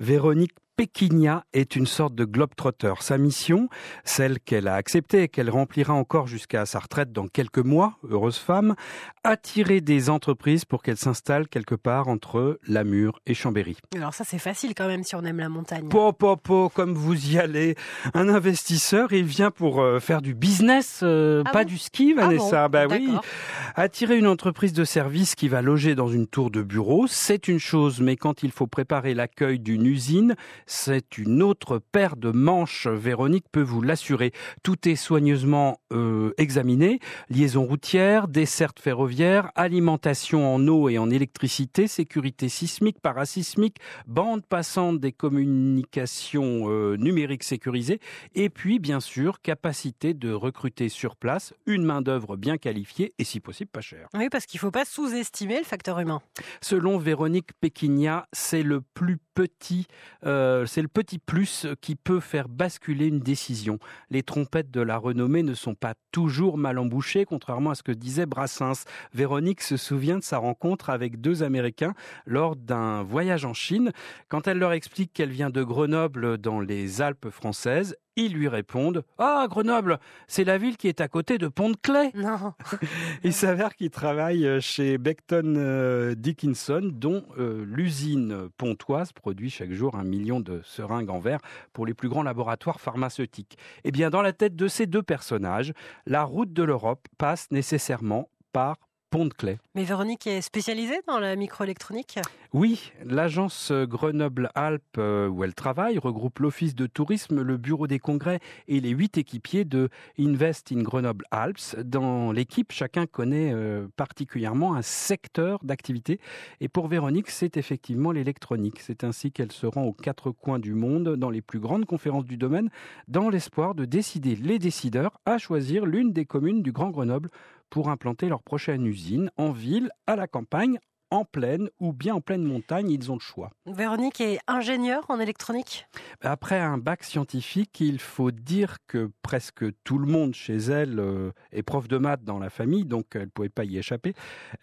Véronique Péquinia est une sorte de globe-trotter. Sa mission, celle qu'elle a acceptée et qu'elle remplira encore jusqu'à sa retraite dans quelques mois, heureuse femme, attirer des entreprises pour qu'elles s'installent quelque part entre Lamur et Chambéry. Alors ça c'est facile quand même si on aime la montagne. Po, po, po, comme vous y allez. Un investisseur, il vient pour euh, faire du business, euh, Ah pas bon du ski, Ah Vanessa. bon bah oui. Attirer une entreprise de service qui va loger dans une tour de bureau, c'est une chose, mais quand il faut préparer l'accueil d'une usine, c'est une autre paire de manches. Véronique peut vous l'assurer. Tout est soigneusement euh, examiné. Liaison routière, desserte ferroviaire, alimentation en eau et en électricité, sécurité sismique, parasismique, bande passante des communications euh, numériques sécurisées, et puis bien sûr capacité de recruter sur place une main d'œuvre bien qualifiée et si possible pas chère. Oui parce qu'il ne faut pas sous-estimer le facteur humain. Selon Véronique Péquinia, c'est le plus euh, c'est le petit plus qui peut faire basculer une décision. Les trompettes de la renommée ne sont pas toujours mal embouchées, contrairement à ce que disait Brassens. Véronique se souvient de sa rencontre avec deux Américains lors d'un voyage en Chine. Quand elle leur explique qu'elle vient de Grenoble dans les Alpes françaises, ils lui répondent Ah, Grenoble, c'est la ville qui est à côté de Pont-de-Clay. Non. Il s'avère qu'il travaille chez Beckton euh, Dickinson, dont euh, l'usine pontoise produit chaque jour un million de seringues en verre pour les plus grands laboratoires pharmaceutiques. Eh bien, dans la tête de ces deux personnages, la route de l'Europe passe nécessairement par Pont-de-Clay. Mais Véronique est spécialisée dans la microélectronique? Oui, l'agence Grenoble-Alpes euh, où elle travaille regroupe l'office de tourisme, le bureau des congrès et les huit équipiers de Invest in Grenoble-Alpes. Dans l'équipe, chacun connaît euh, particulièrement un secteur d'activité. Et pour Véronique, c'est effectivement l'électronique. C'est ainsi qu'elle se rend aux quatre coins du monde dans les plus grandes conférences du domaine, dans l'espoir de décider les décideurs à choisir l'une des communes du Grand Grenoble pour implanter leur prochaine usine en ville, à la campagne, en plaine ou bien en pleine montagne, ils ont le choix. Véronique est ingénieure en électronique? Après un bac scientifique, il faut dire que presque tout le monde chez elle euh, est prof de maths dans la famille, donc elle ne pouvait pas y échapper.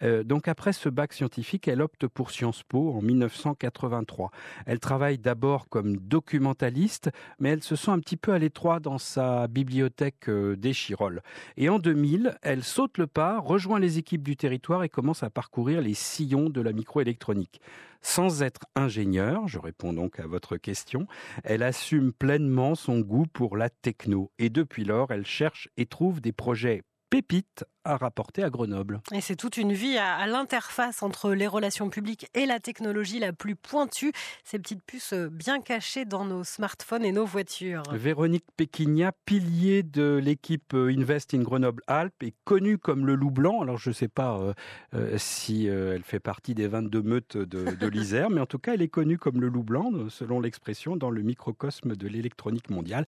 Euh, donc après ce bac scientifique, elle opte pour Sciences Po en 1983. Elle travaille d'abord comme documentaliste, mais elle se sent un petit peu à l'étroit dans sa bibliothèque euh, des Chirolles. Et en 2000, elle saute le pas, rejoint les équipes du territoire et commence à parcourir les sillons de la microélectronique. Sans être ingénieure, je réponds donc à votre question, elle assume pleinement son goût pour la techno. Et depuis lors, elle cherche et trouve des projets pépites à rapporter à Grenoble. Et c'est toute une vie à, à l'interface entre les relations publiques et la technologie la plus pointue, ces petites puces euh, bien cachées dans nos smartphones et nos voitures. Véronique Péquinia, pilier de l'équipe euh, Invest in Grenoble-Alpes, est connue comme le loup blanc. Alors je ne sais pas euh, euh, si euh, elle fait partie des 22 meutes de, de l'Isère, mais en tout cas elle est connue comme le loup blanc, selon l'expression, dans le microcosme de l'électronique mondiale.